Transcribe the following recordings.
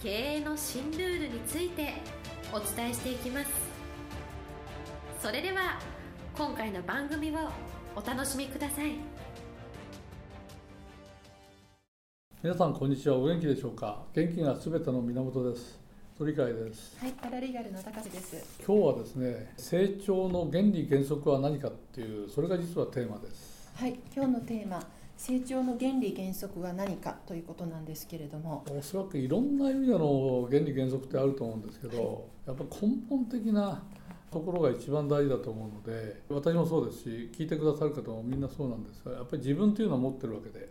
経営の新ルールについてお伝えしていきます。それでは今回の番組をお楽しみください。皆さんこんにちは。お元気でしょうか？元気がすべての源です。鳥飼です。はい、パラリーガルの高瀬です。今日はですね成長の原理原則は何かっていうそれが実はテーマです。はい、今日のテーマ、成長の原理原則は何かということなんですけれども、おそらくいろんな意味での原理原則ってあると思うんですけど、やっぱ根本的なところが一番大事だと思うので私もそうですし聞いてくださる方もみんなそうなんですがやっぱり自分っていうのは持ってるわけで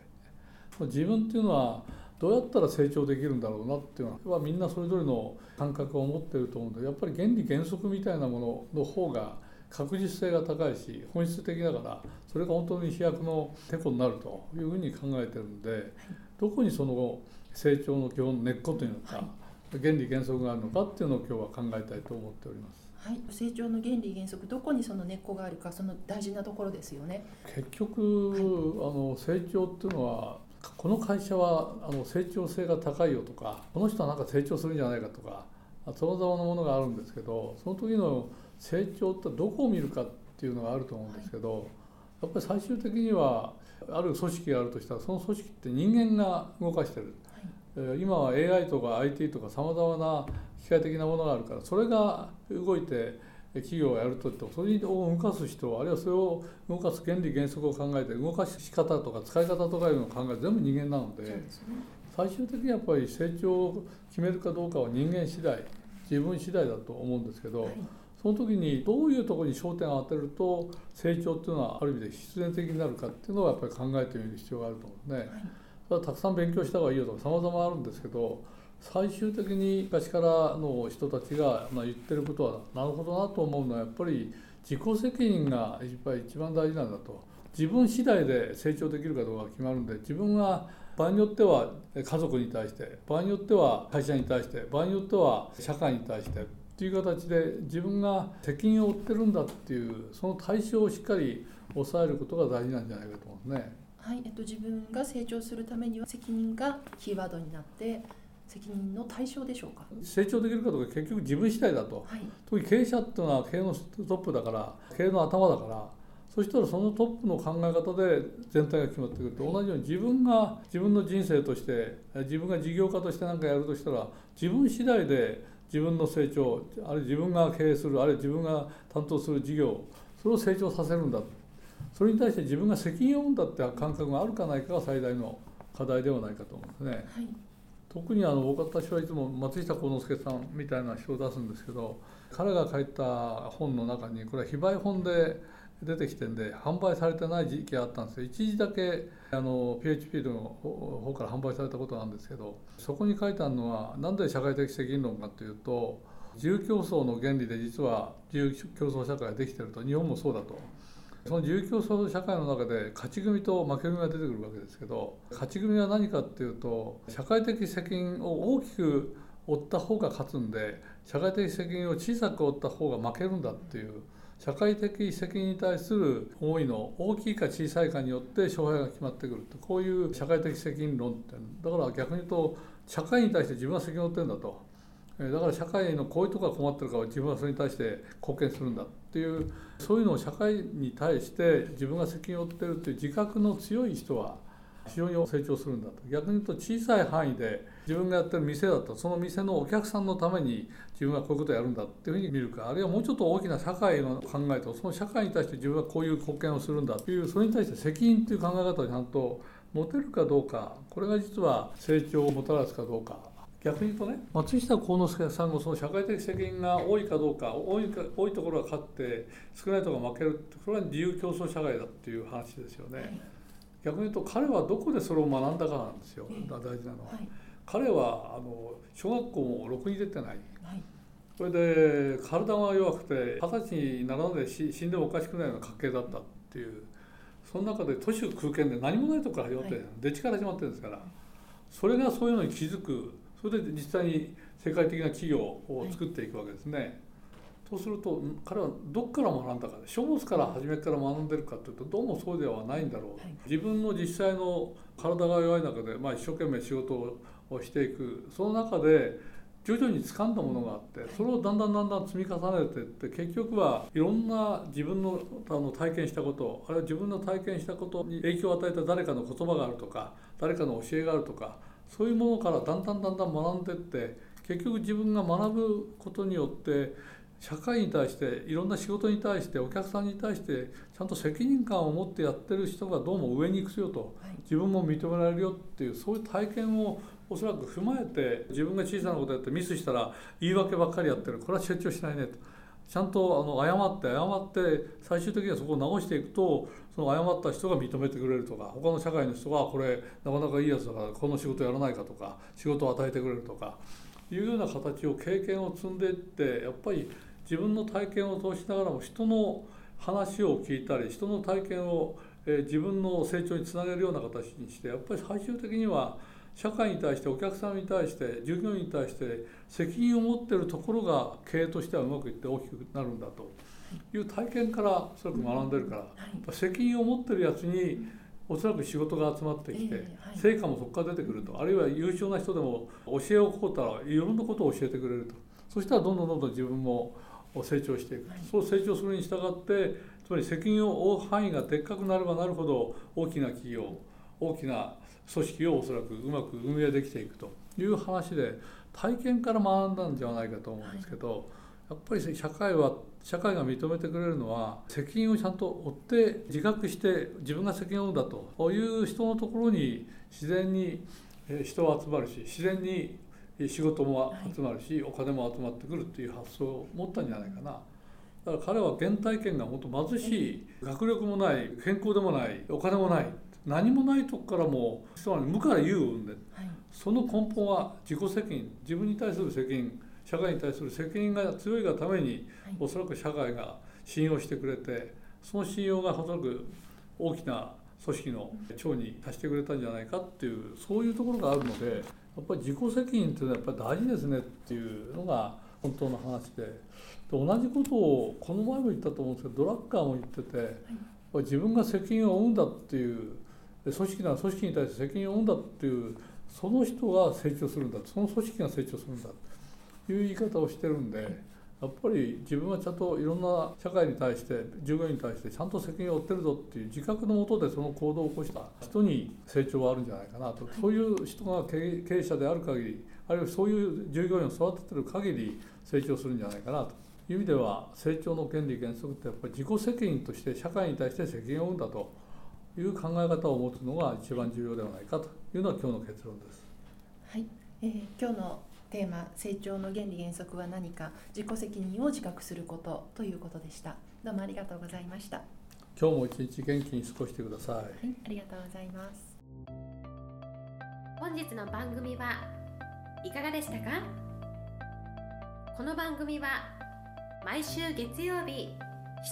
自分っていうのはどうやったら成長できるんだろうなっていうのはみんなそれぞれの感覚を持ってると思うのでやっぱり原理原則みたいなものの方が確実性が高いし本質的だからそれが本当に飛躍のてこになるというふうに考えてるんでどこにその成長の基本根っこというのか原理原則があるのかっていうのを今日は考えたいと思っております。はい、成長の原理原則、どこにその根っこがあるか、その大事なところですよね。結局、あの成長っていうのはこの会社はあの成長性が高いよとかこの人はなんか成長するんじゃないかとかさまざまなものがあるんですけどその時の成長ってどこを見るかっていうのがあると思うんですけど、やっぱり最終的にはある組織があるとしたらその組織って人間が動かしてる。えー今は AI とか IT とかさまざまな機械的なものがあるからそれが動いて企業がやるとってそれを動かす人あるいはそれを動かす原理原則を考えて動かし方とか使い方とかいうのを考えて全部人間なのでね。最終的にやっぱり成長を決めるかどうかは人間次第自分次第だと思うんですけど、はい、その時にどういうところに焦点を当てると成長っていうのはある意味で必然的になるかっていうのをやっぱり考えてみる必要があると思うんですね。はい、たくさん勉強した方がいいよとか様々あるんですけど最終的に昔からの人たちがまあ言ってることはなるほどなと思うのはやっぱり自己責任がやっぱり一番大事なんだと自分次第で成長できるかどうかが決まるんで自分は場合によっては家族に対して場合によっては会社に対して場合によっては社会に対してっていう形で自分が責任を負ってるんだっていうその対象をしっかり抑えることが大事なんじゃないかと思うんですね。はい、えっと、自分が成長するためには責任がキーワードになって、責任の対象でしょうか？成長できるかどうか結局自分次第だとはい、特に経営者っていうのは経営のトップだから経営の頭だからそしたらそのトップの考え方で全体が決まってくると同じように自分が自分の人生として自分が事業家として何かやるとしたら自分次第で自分の成長あるいは自分が経営するあるいは自分が担当する事業それを成長させるんだそれに対して自分が責任を負うんだって感覚があるかないかが最大の課題ではないかと思うんですね。はい、特にあの私はいつも松下幸之助さんみたいな人を出すんですけど彼が書いた本の中にこれは非売本で出てきてんで販売されてない時期があったんですよ一時だけあの PHP の方から販売されたことなんですけどそこに書いてあるのは何で社会的責任論かというと自由競争の原理で実は自由競争社会ができてると日本もそうだと。その自由競争社会の中で勝ち組と負け組が出てくるわけですけど勝ち組は何かっていうと社会的責任を大きく負った方が勝つんで社会的責任を小さく負った方が負けるんだっていう社会的責任に対する思いの大きいか小さいかによって勝敗が決まってくるとこういう社会的責任論ってだから逆に言うと社会に対して自分は責任を負ってるんだと。だから社会のこういうとこが困ってるから自分はそれに対して貢献するんだっていうそういうのを社会に対して自分が責任を負ってるっていう自覚の強い人は非常に成長するんだと。逆に言うと小さい範囲で自分がやってる店だとその店のお客さんのために自分はこういうことをやるんだっていうふうに見るか。あるいはもうちょっと大きな社会の考えとその社会に対して自分はこういう貢献をするんだっていうそれに対して責任っていう考え方をちゃんと持てるかどうか。これが実は成長をもたらすかどうか。逆に言うとね松下幸之助さんのその社会的責任が多いかどうか多いか多いところが勝って少ないところが負けるってこれは自由競争社会だっていう話ですよね。逆に言うと彼はどこでそれを学んだかなんですよ。大事なのは。はい、彼はあの小学校もろくに出てない。はい。それで体が弱くて二十歳にならないで死死んでもおかしくないような家系だったっていう。その中で都市空間で何もないとこから始まって、はい。出地から始まってるんですから。それがそういうのに気づく。それで実際に世界的な企業を作っていくわけですね。そうするとん彼はどっから学んだか書物から初めから学んでるかというとどうもそうではないんだろう、はい。自分の実際の体が弱い中で、まあ、一生懸命仕事をしていくその中で徐々に掴んだものがあってそれをだんだんだんだん積み重ねていって結局はいろんな自分のあの体験したことあるいは自分の体験したことに影響を与えた誰かの言葉があるとか誰かの教えがあるとかそういうものからだんだんだんだん学んでいって結局自分が学ぶことによって社会に対していろんな仕事に対してお客さんに対してちゃんと責任感を持ってやってる人がどうも上に行くよとはい。自分も認められるよっていうそういう体験をおそらく踏まえて自分が小さなことやってミスしたら言い訳ばっかりやってる。これは成長しないねと。ちゃんとあの謝って謝って最終的にはそこを直していくとその謝った人が認めてくれるとか他の社会の人がこれなかなかいいやつだからこの仕事やらないかとか仕事を与えてくれるとかいうような形を経験を積んでいってやっぱり自分の体験を通しながらも人の話を聞いたり人の体験を、えー自分の成長につなげるような形にしてやっぱり最終的には社会に対してお客さんに対して従業員に対して責任を持っているところが経営としてはうまくいって大きくなるんだという体験からおそらく学んでるから、責任を持ってるやつにおそらく仕事が集まってきて、ええはい。成果もそこから出てくると。あるいは優秀な人でも教えをこうたらいろんなことを教えてくれると。そしたらどんどんどんどん自分も成長していく、はい。そう成長するに従ってつまり責任を負う範囲がでっかくなればなるほど大きな企業大きな組織をおそらくうまく運営できていくという話で体験から学んだんじゃないかと思うんですけど、やっぱり社会は社会が認めてくれるのは責任をちゃんと負って自覚して自分が責任を負うんだと。いう人のところに自然にえー人は集まるし自然にえ仕事も集まるし、お金も集まってくるっていう発想を持ったんじゃないかな。だから彼は原体験が本当貧しい学力もない健康でもないお金もない何もないとこからもつまり無から有を生んで。はい。その根本は自己責任自分に対する責任社会に対する責任が強いがためにはい。おそらく社会が信用してくれてその信用がおそらく大きな組織の長に達してくれたんじゃないかっていうそういうところがあるのでやっぱり自己責任っていうのはやっぱり大事ですねっていうのが本当の話で。で同じことをこの前も言ったと思うんですけどドラッカーも言ってて、やっぱり自分が責任を負うんだっていうで組織なら組織に対して責任を負うんだっていうその人が成長するんだその組織が成長するんだ。という言い方をしてるんでやっぱり自分はちゃんといろんな社会に対して従業員に対してちゃんと責任を負ってるぞっていう自覚のもとでその行動を起こした人に成長はあるんじゃないかなと。そういう人が経営者である限りあるいはそういう従業員を育ててる限り成長するんじゃないかなと。いう意味では成長の原理原則ってやっぱり自己責任として社会に対して責任を負うんだと。いう考え方を持つのが一番重要ではないかと。いうのが今日の結論です。はい、えー今日のテーマ成長の原理原則は何か自己責任を自覚することということでした。どうもありがとうございました。は今日も一日元気に過ごしてください。いありがとうございます。本日の番組はいかがでしたか？この番組は毎週月曜日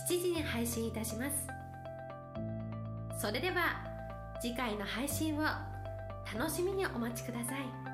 7時に配信いたします。それでは次回の配信を楽しみにお待ちください